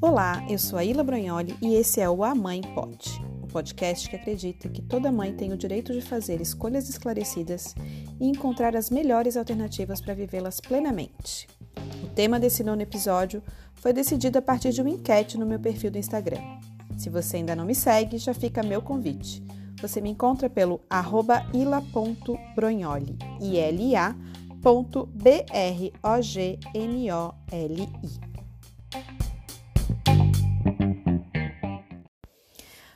Olá, eu sou a Ila Brognoli e esse é o A Mãe Pode, o podcast que acredita que toda mãe tem o direito de fazer escolhas esclarecidas e encontrar as melhores alternativas para vivê-las plenamente. O tema desse nono episódio foi decidido a partir de uma enquete no meu perfil do Instagram. Se você ainda não me segue, já fica meu convite. Você me encontra pelo arroba ila.brognoli, I-L-A.B-R-O-G-N-O-L-I.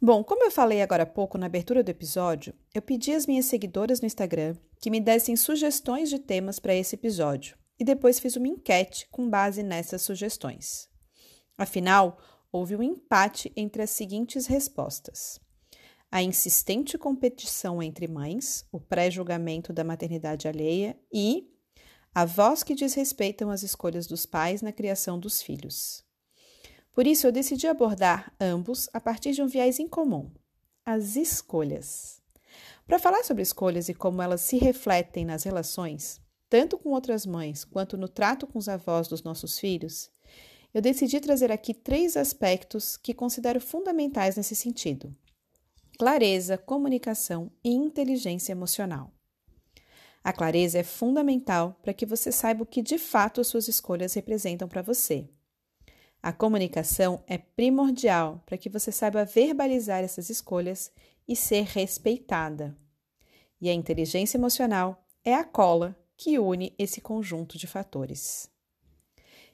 Bom, como eu falei agora há pouco na abertura do episódio, eu pedi às minhas seguidoras no Instagram que me dessem sugestões de temas para esse episódio e depois fiz uma enquete com base nessas sugestões. Afinal, houve um empate entre as seguintes respostas: a insistente competição entre mães, o pré-julgamento da maternidade alheia e avós que desrespeitam as escolhas dos pais na criação dos filhos. Por isso, eu decidi abordar ambos a partir de um viés em comum: as escolhas. Para falar sobre escolhas e como elas se refletem nas relações, tanto com outras mães quanto no trato com os avós dos nossos filhos, eu decidi trazer aqui três aspectos que considero fundamentais nesse sentido: clareza, comunicação e inteligência emocional. A clareza é fundamental para que você saiba o que de fato as suas escolhas representam para você. A comunicação é primordial para que você saiba verbalizar essas escolhas e ser respeitada. E a inteligência emocional é a cola que une esse conjunto de fatores.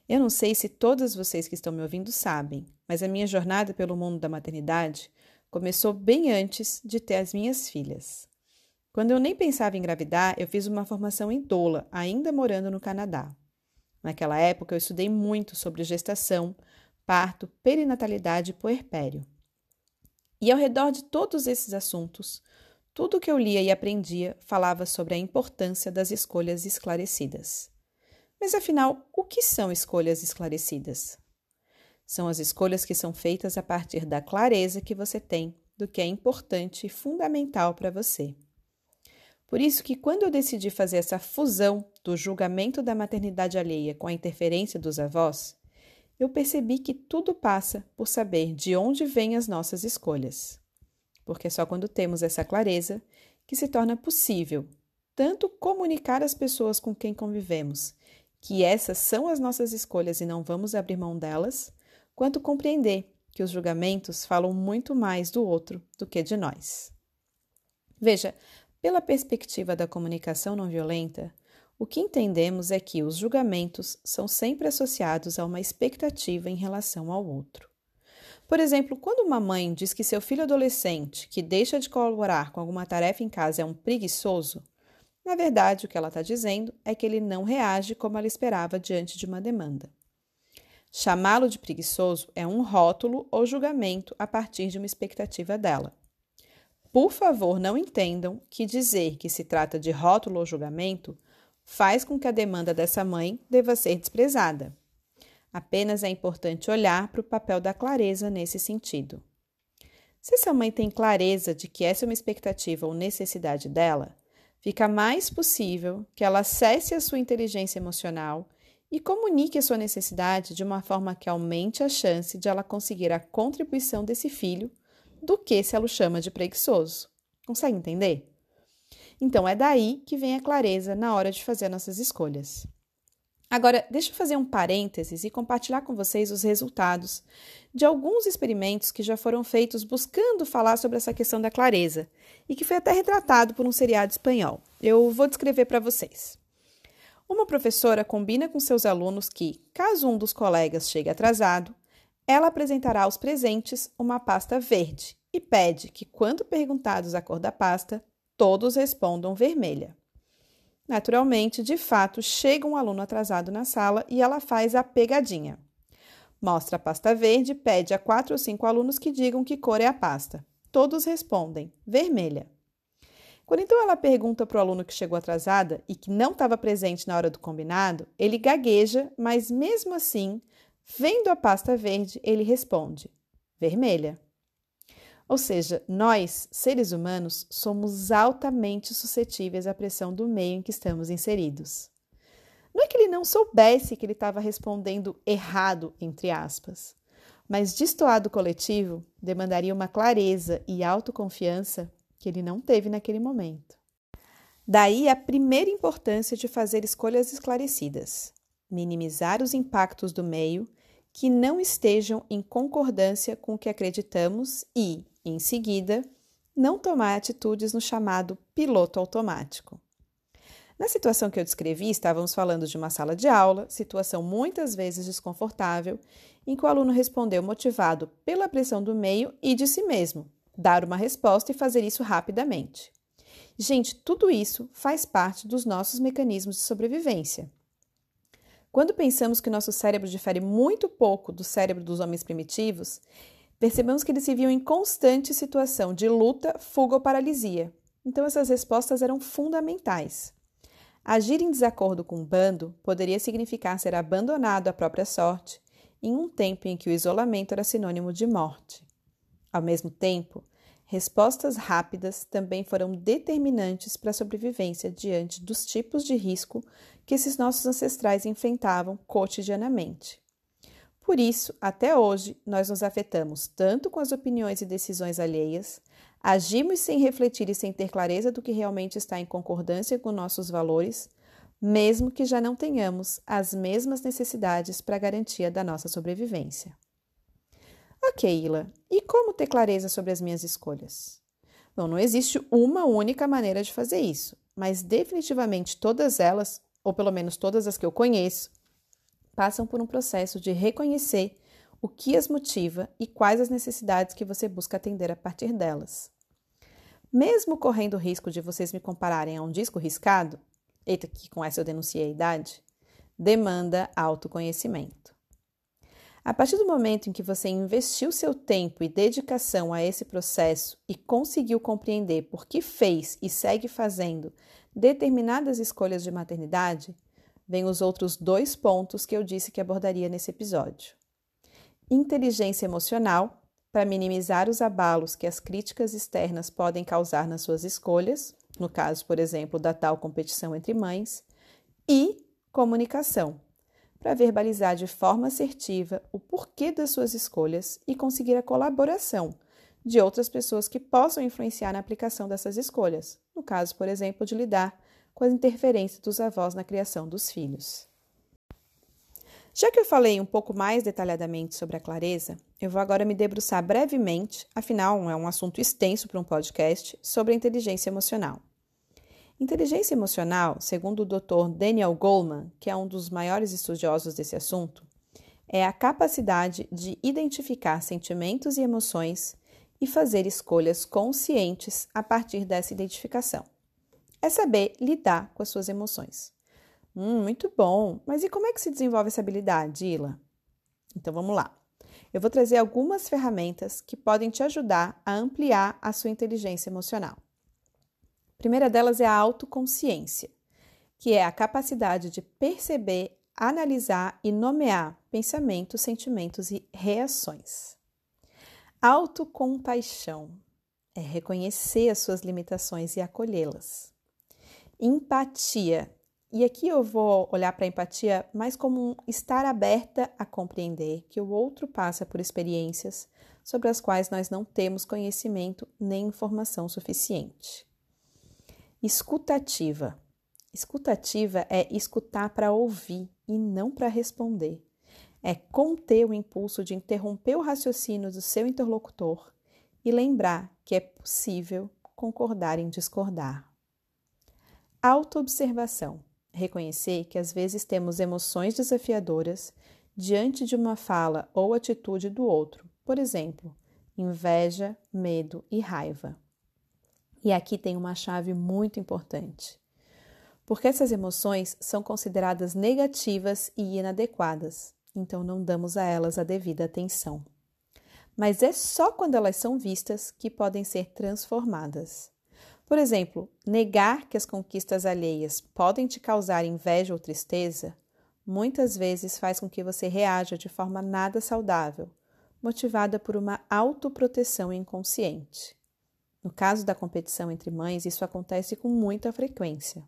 Eu não sei se todas vocês que estão me ouvindo sabem, mas a minha jornada pelo mundo da maternidade começou bem antes de ter as minhas filhas. Quando eu nem pensava em engravidar, eu fiz uma formação em doula, ainda morando no Canadá. Naquela época, eu estudei muito sobre gestação, parto, perinatalidade e puerpério. E ao redor de todos esses assuntos, tudo que eu lia e aprendia falava sobre a importância das escolhas esclarecidas. Mas afinal, o que são escolhas esclarecidas? São as escolhas que são feitas a partir da clareza que você tem do que é importante e fundamental para você. Por isso que quando eu decidi fazer essa fusão do julgamento da maternidade alheia com a interferência dos avós, eu percebi que tudo passa por saber de onde vêm as nossas escolhas. Porque é só quando temos essa clareza que se torna possível tanto comunicar às pessoas com quem convivemos que essas são as nossas escolhas e não vamos abrir mão delas, quanto compreender que os julgamentos falam muito mais do outro do que de nós. Veja, pela perspectiva da comunicação não violenta, o que entendemos é que os julgamentos são sempre associados a uma expectativa em relação ao outro. Por exemplo, quando uma mãe diz que seu filho adolescente que deixa de colaborar com alguma tarefa em casa é um preguiçoso, na verdade o que ela está dizendo é que ele não reage como ela esperava diante de uma demanda. Chamá-lo de preguiçoso é um rótulo ou julgamento a partir de uma expectativa dela. Por favor, não entendam que dizer que se trata de rótulo ou julgamento faz com que a demanda dessa mãe deva ser desprezada. Apenas é importante olhar para o papel da clareza nesse sentido. Se essa mãe tem clareza de que essa é uma expectativa ou necessidade dela, fica mais possível que ela acesse a sua inteligência emocional e comunique a sua necessidade de uma forma que aumente a chance de ela conseguir a contribuição desse filho do que se ela o chama de preguiçoso. Consegue entender? Então é daí que vem a clareza na hora de fazer nossas escolhas. Agora, deixa eu fazer um parênteses e compartilhar com vocês os resultados de alguns experimentos que já foram feitos buscando falar sobre essa questão da clareza e que foi até retratado por um seriado espanhol. Eu vou descrever para vocês. Uma professora combina com seus alunos que, caso um dos colegas chegue atrasado, ela apresentará aos presentes uma pasta verde e pede que, quando perguntados a cor da pasta, todos respondam vermelha. Naturalmente, de fato, chega um aluno atrasado na sala e ela faz a pegadinha. Mostra a pasta verde e pede a quatro ou cinco alunos que digam que cor é a pasta. Todos respondem vermelha. Quando então ela pergunta para o aluno que chegou atrasada e que não estava presente na hora do combinado, ele gagueja, mas mesmo assim Vendo a pasta verde, ele responde: vermelha. Ou seja, nós, seres humanos, somos altamente suscetíveis à pressão do meio em que estamos inseridos. Não é que ele não soubesse que ele estava respondendo errado, entre aspas, mas destoado coletivo demandaria uma clareza e autoconfiança que ele não teve naquele momento. Daí a primeira importância de fazer escolhas esclarecidas, minimizar os impactos do meio que não estejam em concordância com o que acreditamos e, em seguida, não tomar atitudes no chamado piloto automático. Na situação que eu descrevi, estávamos falando de uma sala de aula, situação muitas vezes desconfortável, em que o aluno respondeu motivado pela pressão do meio e de si mesmo, dar uma resposta e fazer isso rapidamente. Gente, tudo isso faz parte dos nossos mecanismos de sobrevivência. Quando pensamos que nosso cérebro difere muito pouco do cérebro dos homens primitivos, percebemos que eles viviam em constante situação de luta, fuga ou paralisia. Então, essas respostas eram fundamentais. Agir em desacordo com um bando poderia significar ser abandonado à própria sorte, em um tempo em que o isolamento era sinônimo de morte. Ao mesmo tempo, respostas rápidas também foram determinantes para a sobrevivência diante dos tipos de risco que esses nossos ancestrais enfrentavam cotidianamente. Por isso, até hoje, nós nos afetamos tanto com as opiniões e decisões alheias, Agimos sem refletir e sem ter clareza do que realmente está em concordância com nossos valores, mesmo que já não tenhamos as mesmas necessidades para a garantia da nossa sobrevivência. Ok, Ila, e como ter clareza sobre as minhas escolhas? Bom, não existe uma única maneira de fazer isso, mas definitivamente todas elas, ou pelo menos todas as que eu conheço, passam por um processo de reconhecer o que as motiva e quais as necessidades que você busca atender a partir delas mesmo correndo o risco de vocês me compararem a um disco riscado, eita, que com essa eu denunciei a idade, demanda autoconhecimento. A partir do momento em que você investiu seu tempo e dedicação a esse processo e conseguiu compreender por que fez e segue fazendo determinadas escolhas de maternidade, vem os outros dois pontos que eu disse que abordaria nesse episódio: inteligência emocional para minimizar os abalos que as críticas externas podem causar nas suas escolhas, no caso, por exemplo, da tal competição entre mães, e comunicação, para verbalizar de forma assertiva o porquê das suas escolhas e conseguir a colaboração de outras pessoas que possam influenciar na aplicação dessas escolhas, no caso, por exemplo, de lidar com as interferências dos avós na criação dos filhos. Já que eu falei um pouco mais detalhadamente sobre a clareza, eu vou agora me debruçar brevemente, afinal é um assunto extenso para um podcast, sobre a inteligência emocional. Inteligência emocional, segundo o Dr. Daniel Goleman, que é um dos maiores estudiosos desse assunto, é a capacidade de identificar sentimentos e emoções e fazer escolhas conscientes a partir dessa identificação. É saber lidar com as suas emoções. Hum, muito bom. Mas e como é que se desenvolve essa habilidade, Ila? Então vamos lá. Eu vou trazer algumas ferramentas que podem te ajudar a ampliar a sua inteligência emocional. A primeira delas é a autoconsciência, que é a capacidade de perceber, analisar e nomear pensamentos, sentimentos e reações. Autocompaixão é reconhecer as suas limitações e acolhê-las. Empatia e aqui eu vou olhar para a empatia mais como um estar aberta a compreender que o outro passa por experiências sobre as quais nós não temos conhecimento nem informação suficiente. Escutativa. Escutativa é escutar para ouvir e não para responder. É conter o impulso de interromper o raciocínio do seu interlocutor e lembrar que é possível concordar em discordar. Autoobservação reconhecer que às vezes temos emoções desafiadoras diante de uma fala ou atitude do outro, por exemplo, inveja, medo e raiva. E aqui tem uma chave muito importante. Porque essas emoções são consideradas negativas e inadequadas, então não damos a elas a devida atenção. Mas é só quando elas são vistas que podem ser transformadas. Por exemplo, negar que as conquistas alheias podem te causar inveja ou tristeza muitas vezes faz com que você reaja de forma nada saudável, motivada por uma autoproteção inconsciente. No caso da competição entre mães, isso acontece com muita frequência.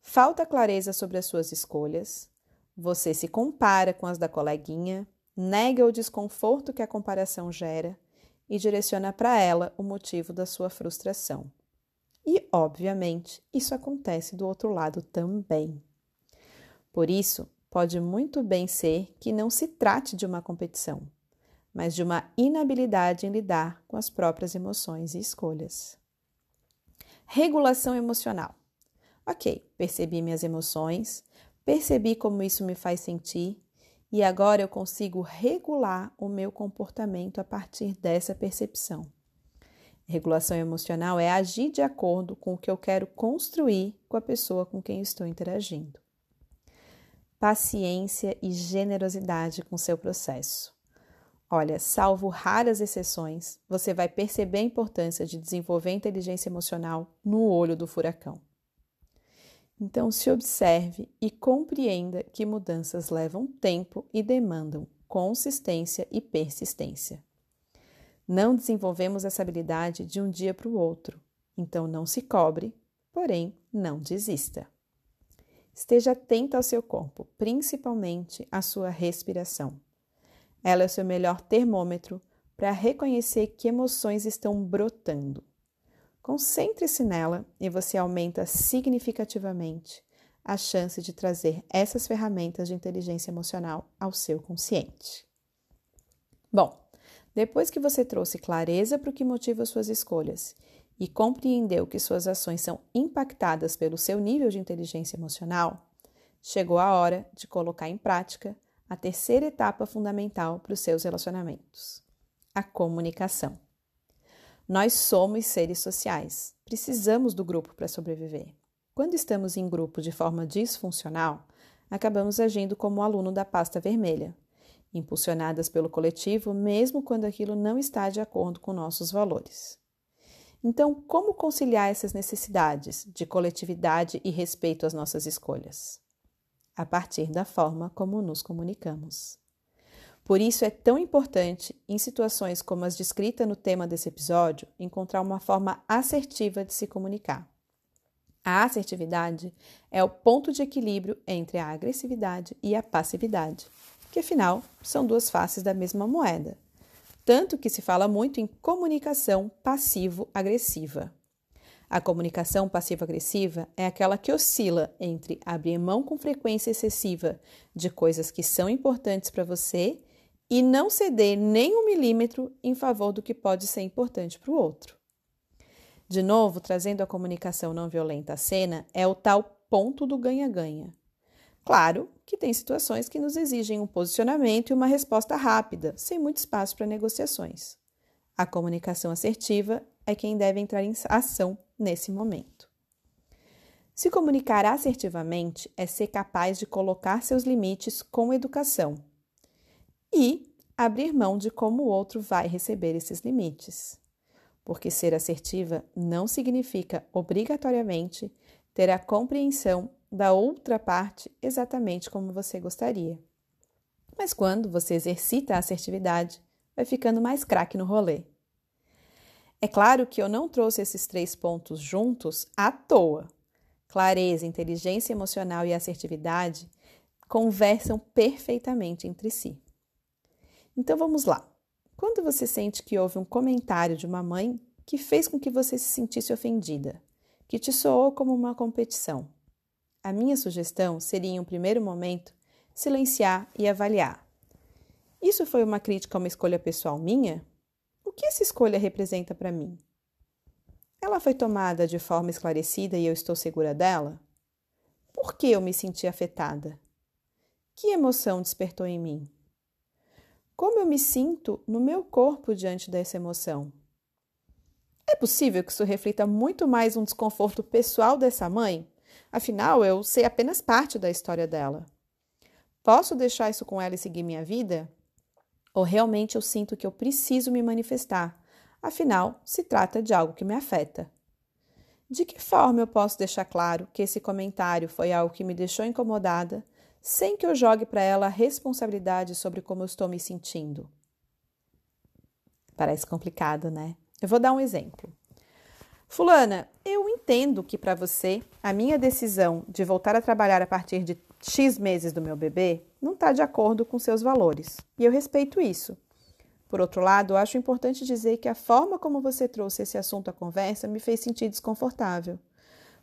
falta clareza sobre as suas escolhas, você se compara com as da coleguinha, nega o desconforto que a comparação gera e direciona para ela o motivo da sua frustração. E, obviamente, isso acontece do outro lado também. Por isso, pode muito bem ser que não se trate de uma competição, mas de uma inabilidade em lidar com as próprias emoções e escolhas. Regulação emocional. Ok, percebi minhas emoções, percebi como isso me faz sentir e agora eu consigo regular o meu comportamento a partir dessa percepção. Regulação emocional é agir de acordo com o que eu quero construir com a pessoa com quem estou interagindo paciência e generosidade com seu processo. Olha, salvo raras exceções, você vai perceber a importância de desenvolver inteligência emocional no olho do furacão. Então, se observe e compreenda que mudanças levam tempo e demandam consistência e persistência. Não desenvolvemos essa habilidade de um dia para o outro, então não se cobre, porém não desista. Esteja atenta ao seu corpo, principalmente à sua respiração. Ela é o seu melhor termômetro para reconhecer que emoções estão brotando. Concentre-se nela e você aumenta significativamente a chance de trazer essas ferramentas de inteligência emocional ao seu consciente. Bom, depois que você trouxe clareza para o que motiva suas escolhas e compreendeu que suas ações são impactadas pelo seu nível de inteligência emocional, chegou a hora de colocar em prática a terceira etapa fundamental para os seus relacionamentos: a comunicação. Nós somos seres sociais, precisamos do grupo para sobreviver. Quando estamos em grupo de forma disfuncional, acabamos agindo como o aluno da pasta vermelha, impulsionadas pelo coletivo, mesmo quando aquilo não está de acordo com nossos valores. Então, como conciliar essas necessidades de coletividade e respeito às nossas escolhas? A partir da forma como nos comunicamos. Por isso é tão importante, em situações como as descritas no tema desse episódio, encontrar uma forma assertiva de se comunicar. A assertividade é o ponto de equilíbrio entre a agressividade e a passividade, que afinal são duas faces da mesma moeda tanto que se fala muito em comunicação passivo-agressiva. A comunicação passivo-agressiva é aquela que oscila entre abrir mão com frequência excessiva de coisas que são importantes para você e não ceder nem um milímetro em favor do que pode ser importante para o outro. De novo, trazendo a comunicação não violenta à cena, é o tal ponto do ganha-ganha. Claro que tem situações que nos exigem um posicionamento e uma resposta rápida, sem muito espaço para negociações. A comunicação assertiva é quem deve entrar em ação nesse momento. Se comunicar assertivamente é ser capaz de colocar seus limites com educação e abrir mão de como o outro vai receber esses limites. Porque ser assertiva não significa obrigatoriamente ter a compreensão da outra parte exatamente como você gostaria. Mas quando você exercita a assertividade, vai ficando mais craque no rolê. É claro que eu não trouxe esses três pontos juntos à toa. Clareza, inteligência emocional e assertividade conversam perfeitamente entre si. Então vamos lá. Quando você sente que houve um comentário de uma mãe que fez com que você se sentisse ofendida, que te soou como uma competição, a minha sugestão seria, em um primeiro momento, silenciar e avaliar. Isso foi uma crítica a uma escolha pessoal minha? Que essa escolha representa para mim? Ela foi tomada de forma esclarecida e eu estou segura dela? Por que eu me senti afetada? Que emoção despertou em mim? Como eu me sinto no meu corpo diante dessa emoção? É possível que isso reflita muito mais um desconforto pessoal dessa mãe Afinal, eu sei apenas parte da história dela. Posso deixar isso com ela e seguir minha vida? Ou realmente eu sinto que eu preciso me manifestar? Afinal, se trata de algo que me afeta. De que forma eu posso deixar claro que esse comentário foi algo que me deixou incomodada, sem que eu jogue para ela a responsabilidade sobre como eu estou me sentindo? Parece complicado, né? Eu vou dar um exemplo. Fulana, eu entendo que para você a minha decisão de voltar a trabalhar a partir de X meses do meu bebê não está de acordo com seus valores. E eu respeito isso. Por outro lado, acho importante dizer que a forma como você trouxe esse assunto à conversa me fez sentir desconfortável.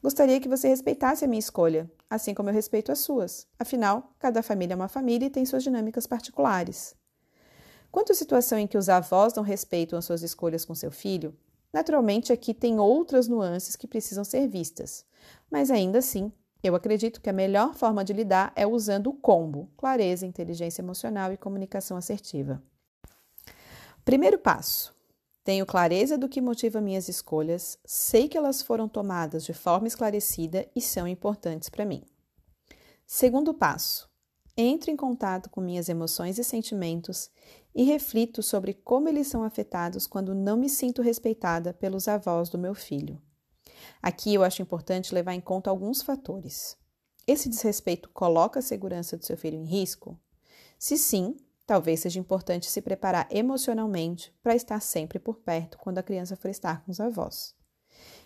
Gostaria que você respeitasse a minha escolha, assim como eu respeito as suas. Afinal, cada família é uma família e tem suas dinâmicas particulares. Quanto à situação em que os avós não respeitam as suas escolhas com seu filho, naturalmente aqui tem outras nuances que precisam ser vistas. Mas ainda assim, eu acredito que a melhor forma de lidar é usando o combo: clareza, inteligência emocional e comunicação assertiva. Primeiro passo: tenho clareza do que motiva minhas escolhas, sei que elas foram tomadas de forma esclarecida e são importantes para mim. Segundo passo: entro em contato com minhas emoções e sentimentos e reflito sobre como eles são afetados quando não me sinto respeitada pelos avós do meu filho. Aqui eu acho importante levar em conta alguns fatores. Esse desrespeito coloca a segurança do seu filho em risco? Se sim, Talvez seja importante se preparar emocionalmente para estar sempre por perto quando a criança for estar com os avós.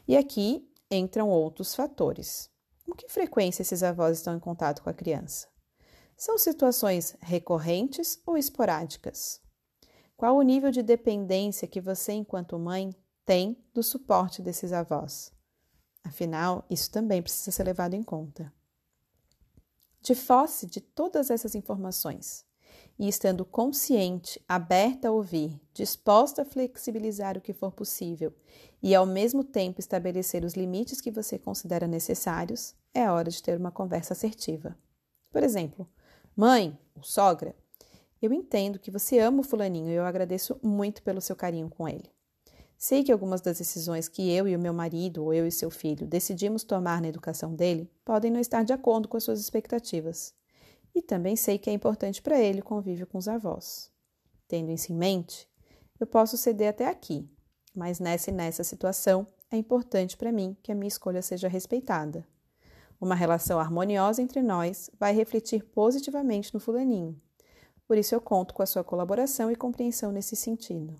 E aqui entram outros fatores. Com que frequência esses avós estão em contato com a criança? São situações recorrentes ou esporádicas? Qual o nível de dependência que você, enquanto mãe, tem do suporte desses avós? Afinal, isso também precisa ser levado em conta. De posse de todas essas informações, e estando consciente, aberta a ouvir, disposta a flexibilizar o que for possível e ao mesmo tempo estabelecer os limites que você considera necessários, é hora de ter uma conversa assertiva. Por exemplo, mãe ou sogra, eu entendo que você ama o fulaninho e eu agradeço muito pelo seu carinho com ele. Sei que algumas das decisões que eu e o meu marido, ou eu e seu filho, decidimos tomar na educação dele podem não estar de acordo com as suas expectativas e também sei que é importante para ele o convívio com os avós. Tendo isso em mente, eu posso ceder até aqui, mas nessa e nessa situação é importante para mim que a minha escolha seja respeitada. Uma relação harmoniosa entre nós vai refletir positivamente no fulaninho. Por isso eu conto com a sua colaboração e compreensão nesse sentido.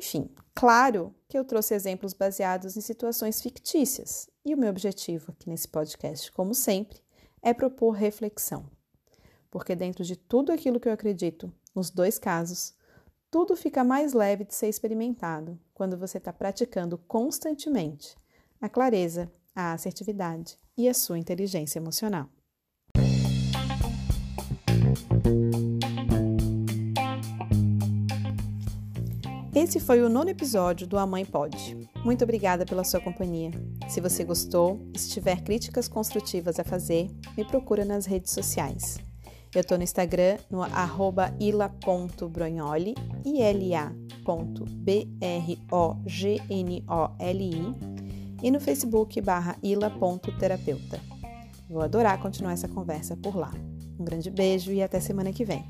Enfim, claro que eu trouxe exemplos baseados em situações fictícias, e o meu objetivo aqui nesse podcast, como sempre, é propor reflexão. Porque dentro de tudo aquilo que eu acredito, nos dois casos, tudo fica mais leve de ser experimentado quando você está praticando constantemente a clareza, a assertividade e a sua inteligência emocional. Esse foi o nono episódio do A Mãe Pode. Muito obrigada pela sua companhia. Se você gostou e se tiver críticas construtivas a fazer, me procura nas redes sociais. Eu estou no Instagram no arroba ila.brognoli, I-L-A.B-R-O-G-N-O-L-I e no Facebook barra ila.terapeuta. Vou adorar continuar essa conversa por lá. Um grande beijo e até semana que vem.